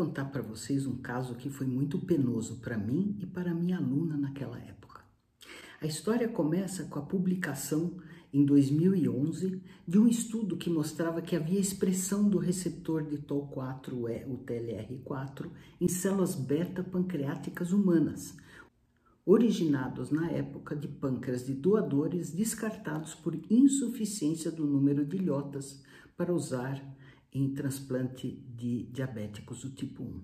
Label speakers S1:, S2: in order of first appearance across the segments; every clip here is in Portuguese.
S1: contar para vocês um caso que foi muito penoso para mim e para minha aluna naquela época. A história começa com a publicação em 2011 de um estudo que mostrava que havia expressão do receptor de TOL4, o TLR4, em células beta pancreáticas humanas, originados na época de pâncreas de doadores descartados por insuficiência do número de ilhotas para usar em transplante de diabéticos do tipo 1.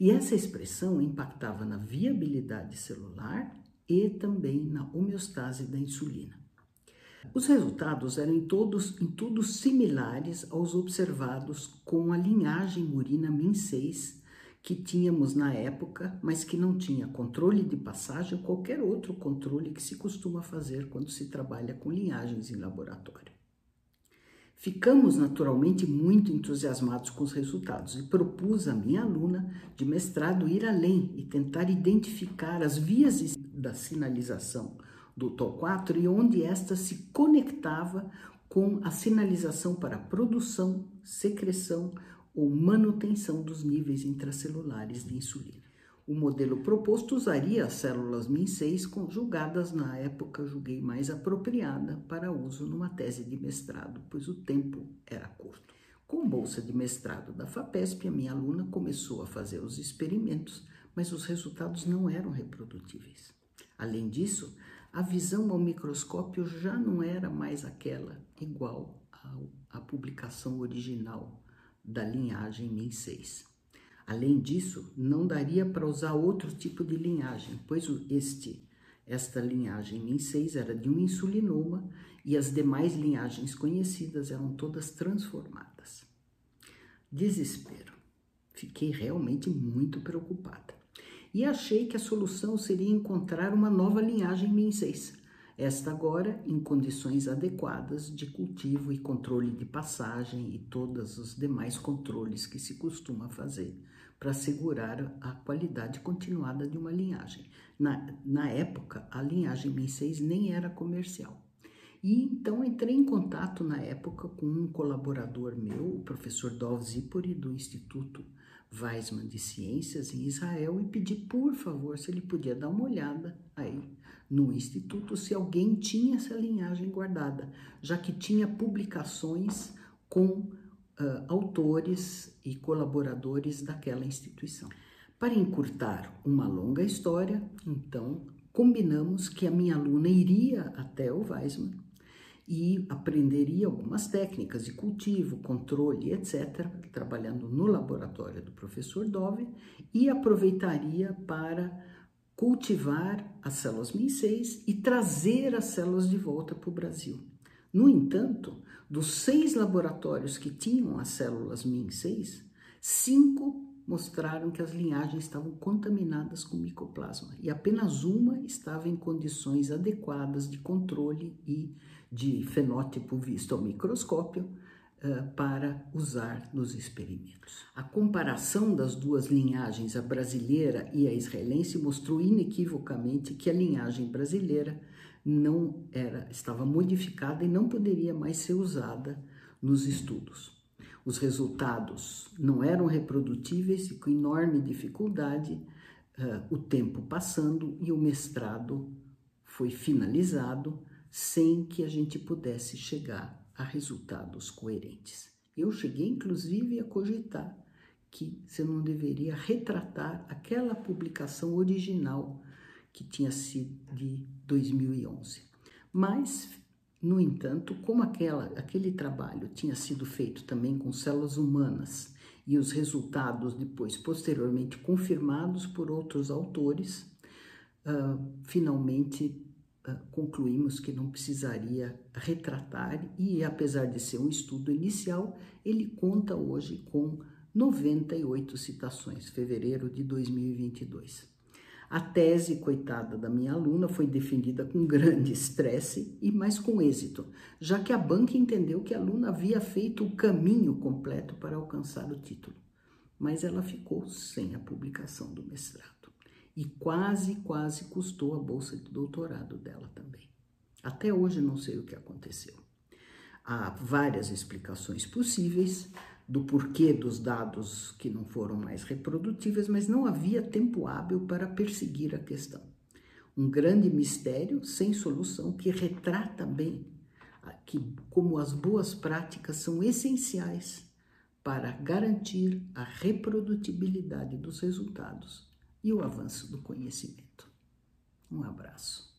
S1: E essa expressão impactava na viabilidade celular e também na homeostase da insulina. Os resultados eram em todos em tudo similares aos observados com a linhagem Murina Min6 que tínhamos na época, mas que não tinha controle de passagem ou qualquer outro controle que se costuma fazer quando se trabalha com linhagens em laboratório. Ficamos naturalmente muito entusiasmados com os resultados e propus à minha aluna de mestrado ir além e tentar identificar as vias da sinalização do TO4 e onde esta se conectava com a sinalização para produção, secreção ou manutenção dos níveis intracelulares de insulina. O modelo proposto usaria as células MIN6 conjugadas na época julguei mais apropriada para uso numa tese de mestrado, pois o tempo era curto. Com bolsa de mestrado da FAPESP, a minha aluna começou a fazer os experimentos, mas os resultados não eram reprodutíveis. Além disso, a visão ao microscópio já não era mais aquela igual à publicação original da linhagem MIN6. Além disso, não daria para usar outro tipo de linhagem, pois este, esta linhagem MIN6 era de um insulinoma e as demais linhagens conhecidas eram todas transformadas. Desespero. Fiquei realmente muito preocupada. E achei que a solução seria encontrar uma nova linhagem MIN6, esta agora em condições adequadas de cultivo e controle de passagem e todos os demais controles que se costuma fazer para assegurar a qualidade continuada de uma linhagem. Na, na época, a linhagem MIN6 nem era comercial. E então entrei em contato na época com um colaborador meu, o professor Dov Zipori, do Instituto Weizmann de Ciências em Israel, e pedi, por favor, se ele podia dar uma olhada aí no instituto se alguém tinha essa linhagem guardada, já que tinha publicações com uh, autores e colaboradores daquela instituição. Para encurtar uma longa história, então, combinamos que a minha aluna iria até o Weizmann e aprenderia algumas técnicas de cultivo, controle, etc., trabalhando no laboratório do professor Dove, e aproveitaria para cultivar as células MIN6 e trazer as células de volta para o Brasil. No entanto, dos seis laboratórios que tinham as células MIN6, cinco mostraram que as linhagens estavam contaminadas com micoplasma e apenas uma estava em condições adequadas de controle e de fenótipo visto ao microscópio, eh, para usar nos experimentos. A comparação das duas linhagens, a brasileira e a israelense, mostrou inequivocamente que a linhagem brasileira não era estava modificada e não poderia mais ser usada nos estudos. Os resultados não eram reprodutíveis e com enorme dificuldade, uh, o tempo passando e o mestrado foi finalizado sem que a gente pudesse chegar a resultados coerentes. Eu cheguei, inclusive, a cogitar que você não deveria retratar aquela publicação original que tinha sido de 2011. Mas, no entanto, como aquela, aquele trabalho tinha sido feito também com células humanas e os resultados depois, posteriormente, confirmados por outros autores, uh, finalmente ah, concluímos que não precisaria retratar e, apesar de ser um estudo inicial, ele conta hoje com 98 citações, fevereiro de 2022. A tese, coitada da minha aluna, foi defendida com grande estresse e mais com êxito, já que a banca entendeu que a aluna havia feito o caminho completo para alcançar o título, mas ela ficou sem a publicação do mestrado e quase, quase custou a bolsa de doutorado dela também. Até hoje não sei o que aconteceu. Há várias explicações possíveis, do porquê dos dados que não foram mais reprodutíveis, mas não havia tempo hábil para perseguir a questão. Um grande mistério sem solução que retrata bem que, como as boas práticas são essenciais para garantir a reprodutibilidade dos resultados e o avanço do conhecimento. Um abraço.